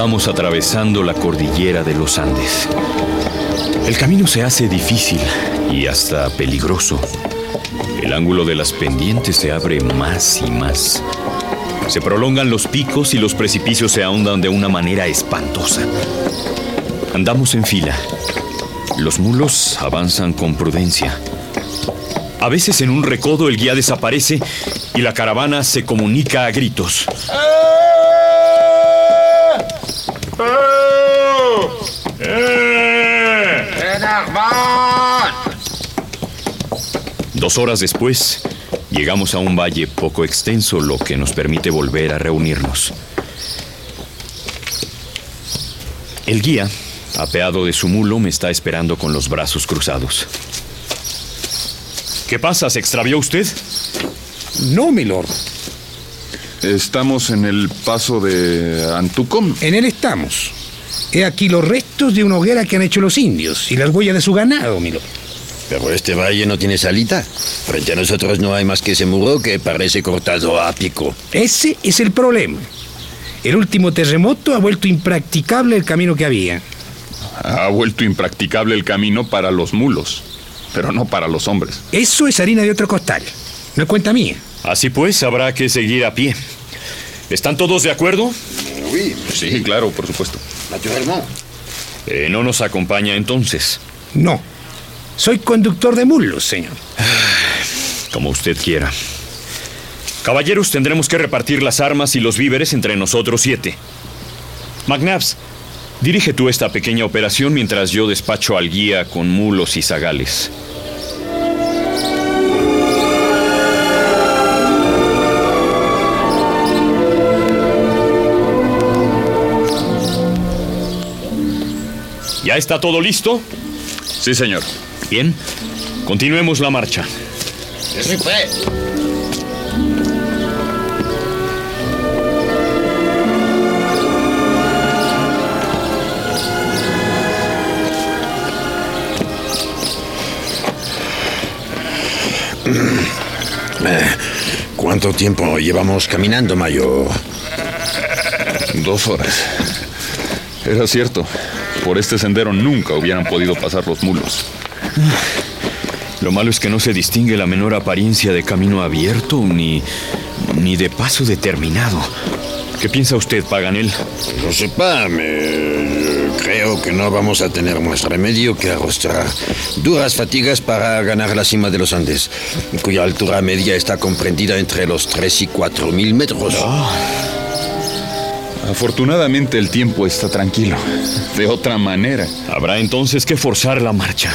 Estamos atravesando la cordillera de los Andes. El camino se hace difícil y hasta peligroso. El ángulo de las pendientes se abre más y más. Se prolongan los picos y los precipicios se ahondan de una manera espantosa. Andamos en fila. Los mulos avanzan con prudencia. A veces en un recodo el guía desaparece y la caravana se comunica a gritos. Dos horas después, llegamos a un valle poco extenso, lo que nos permite volver a reunirnos. El guía, apeado de su mulo, me está esperando con los brazos cruzados. ¿Qué pasa? ¿Se extravió usted? No, milord. Estamos en el paso de Antucom. En él estamos. He aquí los restos de una hoguera que han hecho los indios y las huellas de su ganado, milord. Pero este valle no tiene salita. Frente a nosotros no hay más que ese muro que parece cortado a pico. Ese es el problema. El último terremoto ha vuelto impracticable el camino que había. Ha vuelto impracticable el camino para los mulos, pero no para los hombres. Eso es harina de otro costal. No es cuenta mía. Así pues, habrá que seguir a pie. ¿Están todos de acuerdo? Sí, claro, por supuesto. Eh, ¿No nos acompaña entonces? No. Soy conductor de mulos, señor. Como usted quiera. Caballeros, tendremos que repartir las armas y los víveres entre nosotros siete. McNabbs, dirige tú esta pequeña operación mientras yo despacho al guía con mulos y zagales. ¿Ya está todo listo? Sí, señor. Bien, continuemos la marcha. Eh, ¿Cuánto tiempo llevamos caminando, Mayo? Dos horas. Era cierto. Por este sendero nunca hubieran podido pasar los mulos. Lo malo es que no se distingue la menor apariencia de camino abierto ni, ni de paso determinado. ¿Qué piensa usted, Paganel? No sepa, me... creo que no vamos a tener más remedio que arrostrar duras fatigas para ganar la cima de los Andes, cuya altura media está comprendida entre los 3 y 4 mil metros. Afortunadamente el tiempo está tranquilo. De otra manera. Habrá entonces que forzar la marcha.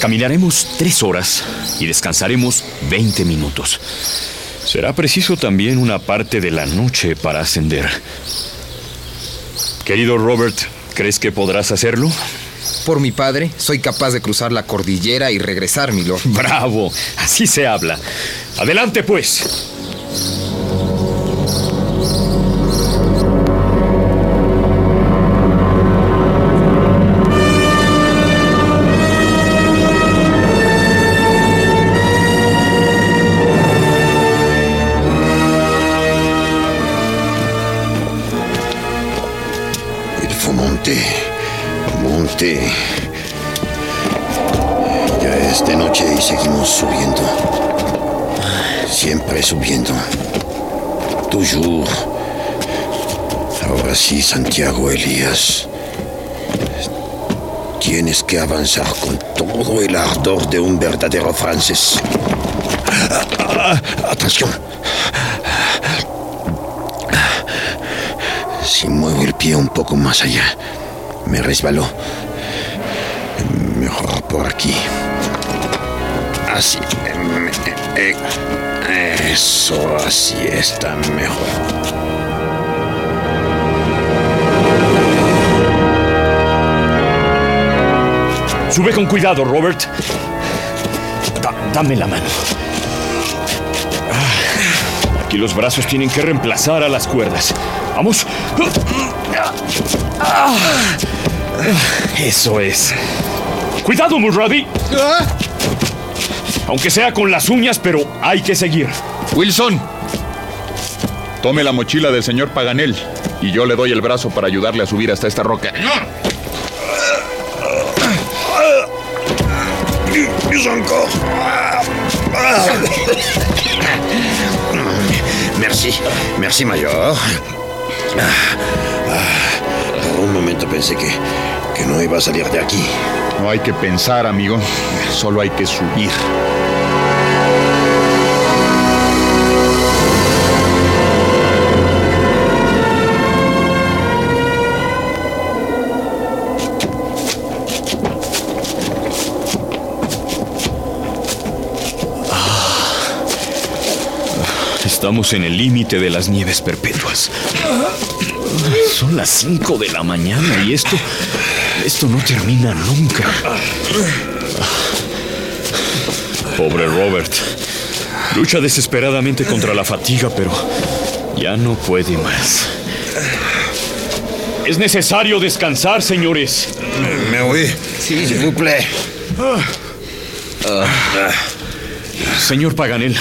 Caminaremos tres horas y descansaremos 20 minutos. Será preciso también una parte de la noche para ascender. Querido Robert, ¿crees que podrás hacerlo? Por mi padre, soy capaz de cruzar la cordillera y regresar, milord. Bravo, así se habla. Adelante, pues. Ahora sí, Santiago Elías. Tienes que avanzar con todo el ardor de un verdadero francés. Atención. Si muevo el pie un poco más allá, me resbaló. Mejor por aquí. Así. Eso, así está mejor. Sube con cuidado, Robert. Da- dame la mano. Ah, Aquí los brazos tienen que reemplazar a las cuerdas. Vamos. Ah, Eso es. Cuidado, Mulrady. Aunque sea con las uñas, pero hay que seguir. Wilson, tome la mochila del señor Paganel y yo le doy el brazo para ayudarle a subir hasta esta roca. Merci, merci, mayor. Por un momento pensé que, que no iba a salir de aquí. No hay que pensar, amigo. Solo hay que subir. Estamos en el límite de las nieves perpetuas. Son las 5 de la mañana y esto. Esto no termina nunca. Pobre Robert. Lucha desesperadamente contra la fatiga, pero ya no puede más. Es necesario descansar, señores. Me oui, s'il vous plaît. Señor Paganel,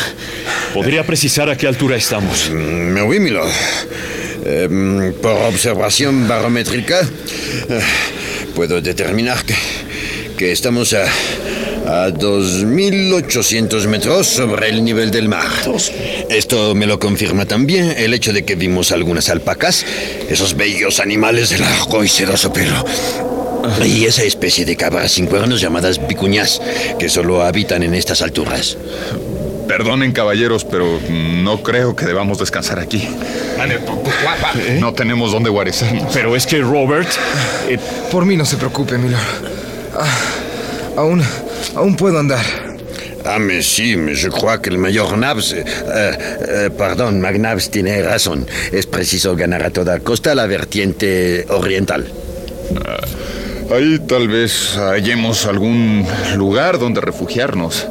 ¿podría precisar a qué altura estamos? Me oui, milord. Em, por observación barométrica, eh, puedo determinar que, que estamos a, a 2.800 metros sobre el nivel del mar. Esto me lo confirma también el hecho de que vimos algunas alpacas, esos bellos animales de largo y sedoso pelo. Y esa especie de cabras sin cuernos llamadas vicuñas, que solo habitan en estas alturas. Perdonen, caballeros, pero no creo que debamos descansar aquí. No tenemos dónde guarecernos. Pero es que Robert... eh, Por mí no se preocupe, Milord. Ah, aún, aún puedo andar. Ah, mais si, mais je crois que el mayor Nabs, eh, eh, perdón, McNabs tiene razón. Es preciso ganar a toda costa la vertiente oriental. Ahí tal vez hallemos algún lugar donde refugiarnos.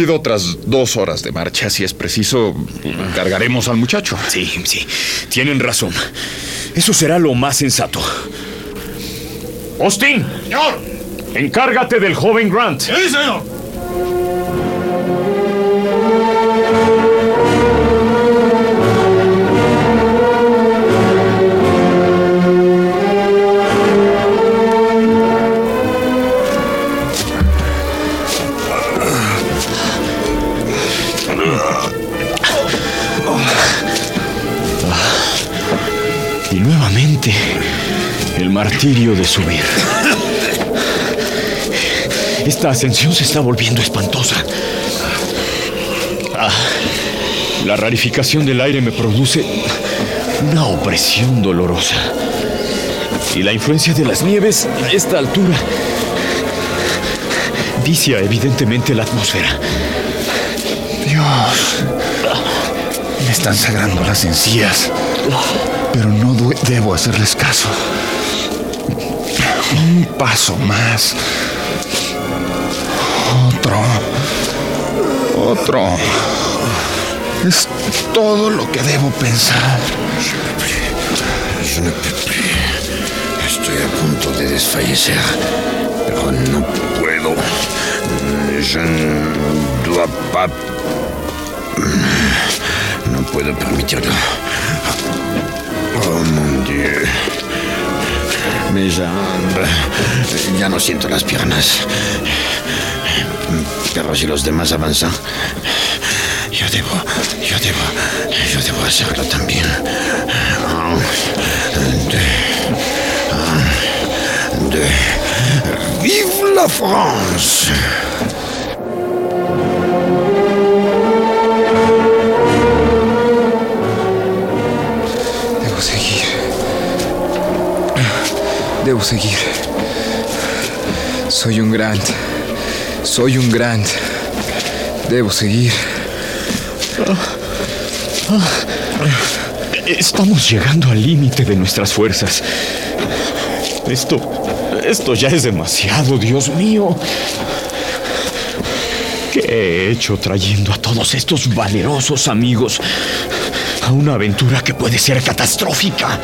Pido otras dos horas de marcha. Si es preciso, cargaremos al muchacho. Sí, sí, tienen razón. Eso será lo más sensato. Austin. Señor. Encárgate del joven Grant. Sí, señor. Martirio de subir. Esta ascensión se está volviendo espantosa. Ah, la rarificación del aire me produce una opresión dolorosa. Y la influencia de las nieves a esta altura vicia evidentemente la atmósfera. Dios. Me están sangrando las encías. Pero no debo hacerles caso. Un paso más. Otro. Otro. Es todo lo que debo pensar. Estoy a punto de desfallecer, pero no puedo. No puedo permitirlo. Oh, mon Dieu. Mes jambes. Ya no siento las piernas. Pero si los demás avanzan, yo debo, Yo debo, yo debo hacerlo también. De, de, ¡Vive la France! Debo seguir. Soy un Grant. Soy un Grant. Debo seguir. Estamos llegando al límite de nuestras fuerzas. Esto. Esto ya es demasiado, Dios mío. ¿Qué he hecho trayendo a todos estos valerosos amigos a una aventura que puede ser catastrófica?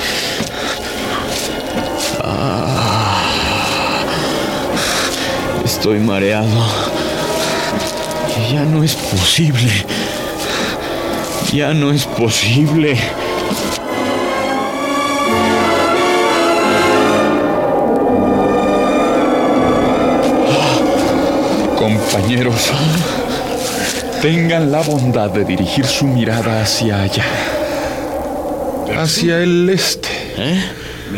Estoy mareado. Ya no es posible. Ya no es posible. Compañeros, tengan la bondad de dirigir su mirada hacia allá. Hacia el este.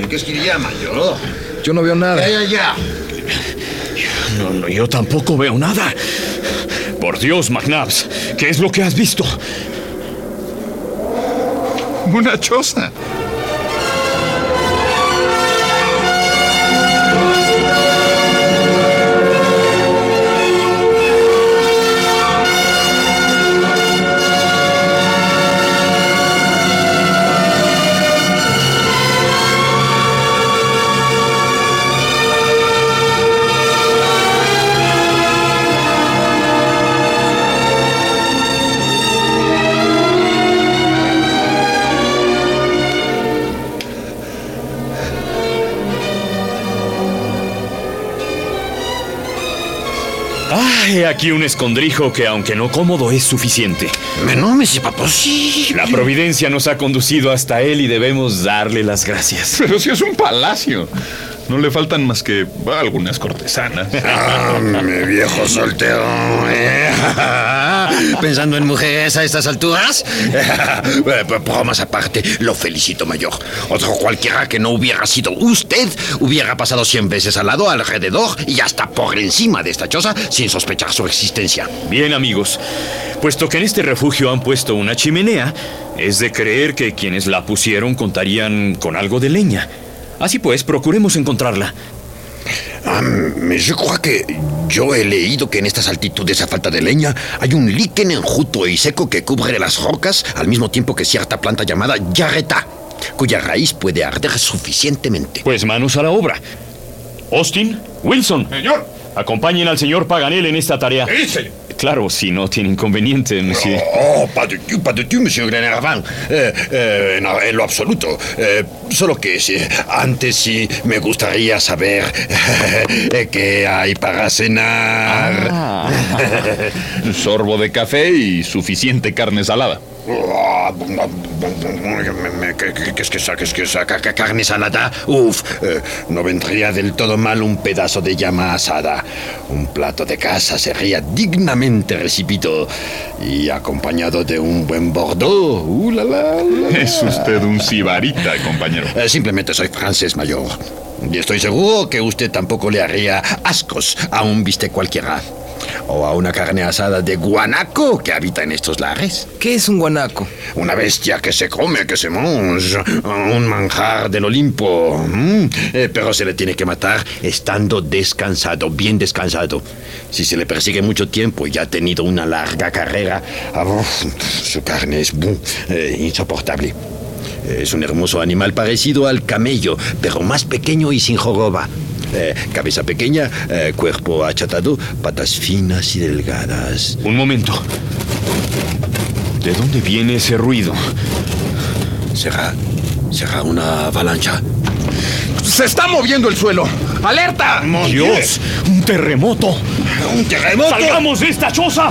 ¿Qué es que le llama, yo? Yo no veo nada. ¡Allá, allá! No, no, yo tampoco veo nada. Por Dios, McNabbs, ¿qué es lo que has visto? Una choza. Aquí un escondrijo que, aunque no cómodo, es suficiente. Mais c'est pas possible. La providencia nos ha conducido hasta él y debemos darle las gracias. Pero si es un palacio. No le faltan más que algunas cortesanas. Ah, mi viejo soltero. ¿eh? Pensando en mujeres a estas alturas. Eh, Bromas aparte, lo felicito, mayor. Otro cualquiera que no hubiera sido usted hubiera pasado cien veces al lado, alrededor y hasta por encima de esta choza sin sospechar su existencia. Bien, amigos, puesto que en este refugio han puesto una chimenea, es de creer que quienes la pusieron contarían con algo de leña. Así pues, procuremos encontrarla. Ah, je crois que yo he leído que en estas altitudes a falta de leña hay un líquen enjuto y seco que cubre las rocas al mismo tiempo que cierta planta llamada yareta, cuya raíz puede arder suficientemente. Pues manos a la obra. Austin, Wilson. Señor. Acompañen al señor Paganel en esta tarea. Claro, si no tiene inconveniente, monsieur. Oh, pas de tout, pas de tout, monsieur Glenarvan. Eh, eh, no, en lo absoluto. Eh, solo que sí, antes sí me gustaría saber qué hay para cenar. Ah. Un sorbo de café y suficiente carne salada. Ah, ¿Qué es que esa, qué es que carne salada? Uf, eh, no vendría del todo mal un pedazo de llama asada. Un plato de casa sería dignamente recibido y acompañado de un buen bordeaux. Uh, uh. Es usted un sibarita, compañero. Eh, simplemente soy francés mayor. Y estoy seguro que usted tampoco le haría ascos a un bistec cualquiera. O a una carne asada de guanaco que habita en estos lares. ¿Qué es un guanaco? Una bestia que se come, que se mange. Un manjar del Olimpo. Mm, eh, pero se le tiene que matar estando descansado, bien descansado. Si se le persigue mucho tiempo y ha tenido una larga carrera, ah, su carne es eh, insoportable. Es un hermoso animal parecido al camello, pero más pequeño y sin joroba. Eh, cabeza pequeña, eh, cuerpo achatado, patas finas y delgadas. Un momento. ¿De dónde viene ese ruido? ¿Será, será una avalancha? ¡Se está moviendo el suelo! ¡Alerta! ¡Dios! ¡Un terremoto! ¡Un terremoto! ¡Salgamos de esta choza!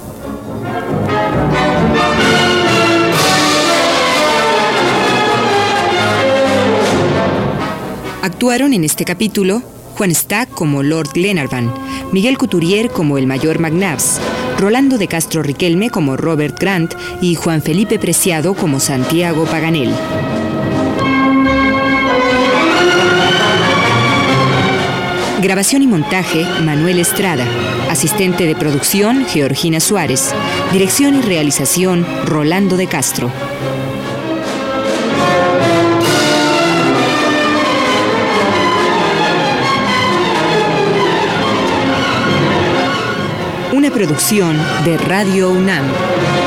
Actuaron en este capítulo Juan Stack como Lord Glenarvan, Miguel Couturier como el mayor McNabbs, Rolando de Castro Riquelme como Robert Grant y Juan Felipe Preciado como Santiago Paganel. Grabación y montaje, Manuel Estrada. Asistente de producción, Georgina Suárez. Dirección y realización, Rolando de Castro. Producción de Radio UNAM.